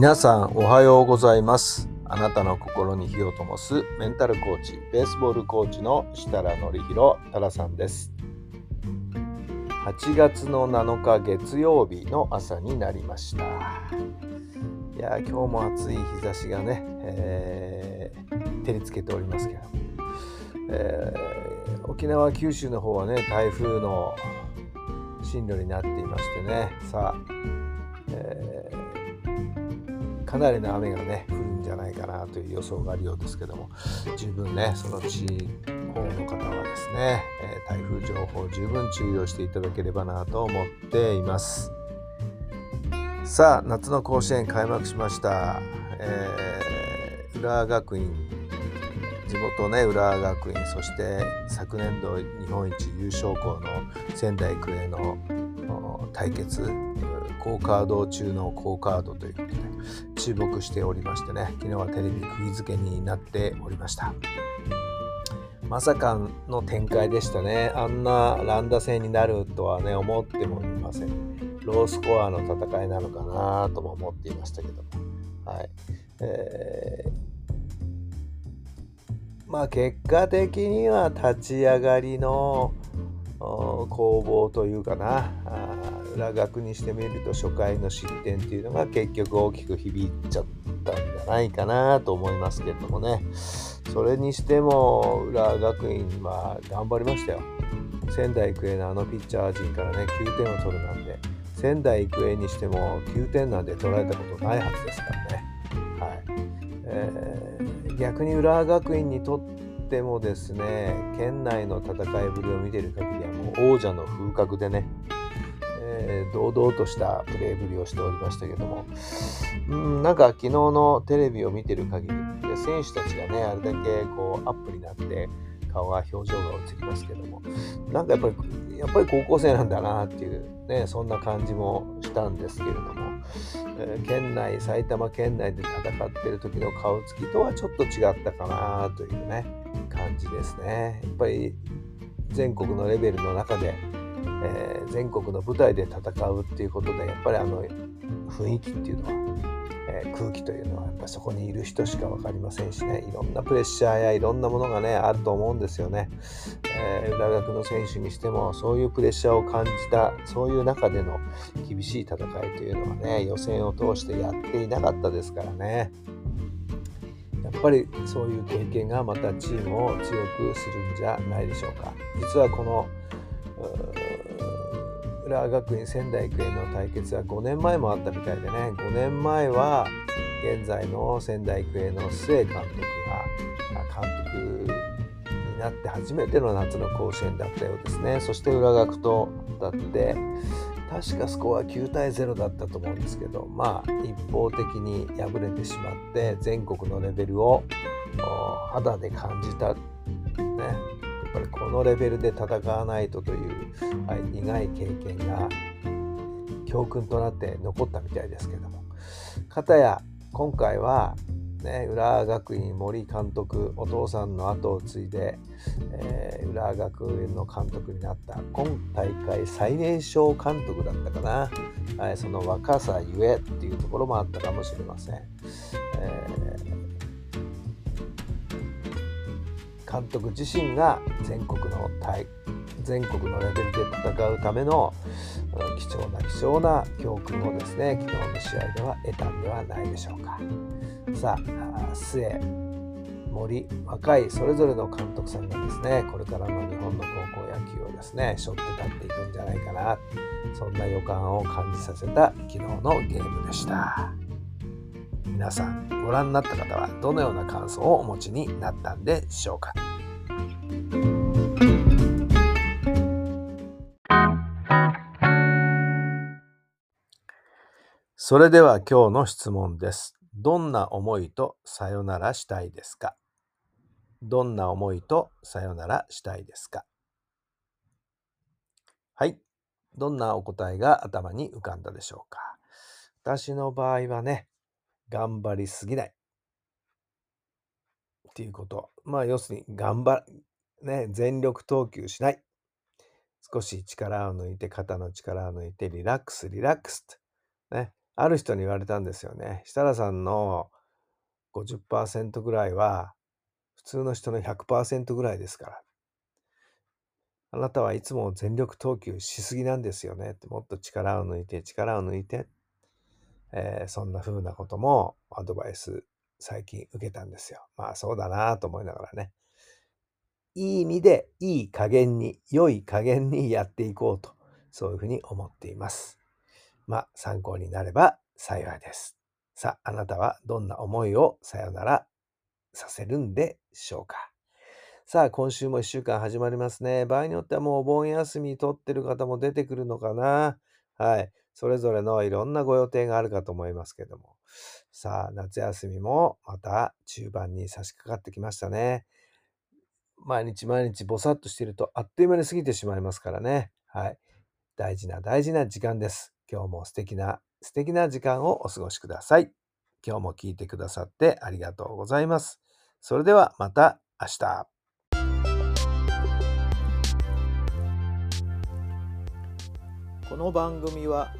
皆さんおはようございます。あなたの心に火を灯すメンタルコーチベースボールコーチの設楽範弘太良さんです。8月の7日月曜日の朝になりました。いや今日も暑い日差しがね、えー照りつけておりますけど、えー沖縄九州の方はね台風の進路になっていましてね。さあ、えーかなりの雨がね降るんじゃないかなという予想があるようですけども十分ねその地方の方はですね、えー台風情報十分注意をしていただければなと思っています。さあ夏の甲子園開幕しました、えー浦和学院。地元ね浦和学院。そして昨年度日本一優勝校の仙台育英の対決。好カード中の好カードということで。注目しておりましてね昨日はテレビ釘付けになっておりました。まさかの展開でしたね。あんな乱打戦になるとはね思ってもいません。ロースコアの戦いなのかなとも思っていましたけどはい。えーまあ結果的には立ち上がりの攻防というかな。あ裏学にしてみると初回の失点っていうのが結局大きく響いちゃったんじゃないかなと思いますけれどもね。それにしても浦和学院は頑張りましたよ。仙台育英のあのピッチャー陣からね9点を取るなんで仙台育英にしても9点なんて取られたことないはずですからね。はい、えー逆に浦和学院にとってもですね県内の戦いぶりを見ている限りはもう王者の風格でね、えー堂々としたプレーぶりをしておりましたけども、うん、なんか昨日のテレビを見てる限りで選手たちがねあれだけこうアップになって顔が表情が映りますけども。なんかやっぱりやっぱり高校生なんだなっていうねそんな感じもしたんですけれども、え県内埼玉県内で戦ってる時の顔つきとはちょっと違ったかなというね。感じですね。やっぱり全国のレベルの中で、えー全国の舞台で戦うっていうことでやっぱりあの雰囲気っていうのは、えー空気というのはやっぱそこにいる人しか分かりませんしね。いろんなプレッシャーやいろんなものがねあると思うんですよね。えー浦学の選手にしてもそういうプレッシャーを感じたそういう中での厳しい戦いというのはね予選を通してやっていなかったですからね。やっぱりそういう経験がまたチームを強くするんじゃないでしょうか。実はこの浦和学院仙台育英の対決は5年前もあったみたいでね。5年前は現在の仙台育英の須江監督が監督になって初めての夏の甲子園だったようですね。そして浦学とだって確かスコア9対0だったと思うんですけどまあ一方的に敗れてしまって全国のレベルを肌で感じたね。やっぱりこのレベルで戦わないとという、はい、苦い経験が教訓となって残ったみたいですけども。片や今回はね、浦和学院森監督お父さんの後を継いで、えー浦和学院の監督になった今大会最年少監督だったかな、はい、その若さゆえっていうところもあったかもしれません、えー監督自身が全国の大全国のレベルで戦うための貴重な貴重な教訓をですね昨日の試合では得たんではないでしょうか。さああ末森若いそれぞれの監督さんがですねこれからの日本の高校野球をですね背負って立っていくんじゃないかな。そんな予感を感じさせた昨日のゲームでした。皆さんご覧になった方はどのような感想をお持ちになったんでしょうか。それでは今日の質問です。どんな思いとさよならしたいですか？どんな思いとさよならしたいですか？はい。どんなお答えが頭に浮かんだでしょうか？私の場合はね、頑張りすぎない。っていうこと。まあ、要するに、頑張ね、全力投球しない。少し力を抜いて、肩の力を抜いて、リラックス、リラックスね、ある人に言われたんですよね。設楽さんの50%ぐらいは、普通の人の100%ぐらいですから。あなたはいつも全力投球しすぎなんですよね。もっと力を抜いて、力を抜いて。えー、そんな風なこともアドバイス最近受けたんですよ。まあそうだなと思いながらね。いい意味でいい加減に、良い加減にやっていこうと、そういうふうに思っています。まあ参考になれば幸いです。さあ、あなたはどんな思いをさよならさせるんでしょうか？さあ、今週も1週間始まりますね。場合によってはもうお盆休み取ってる方も出てくるのかな？はい。それぞれのいろんなご予定があるかと思いますけども。さあ、夏休みもまた中盤に差し掛かってきましたね。毎日毎日ぼさっとしているとあっという間に過ぎてしまいますからね。はい。大事な大事な時間です。今日も素敵な素敵な時間をお過ごしください。今日も聞いてくださってありがとうございます。それではまた明日。この番組は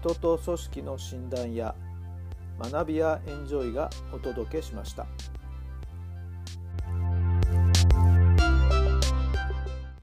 人と組織の診断や学びやエンジョイがお届けしました。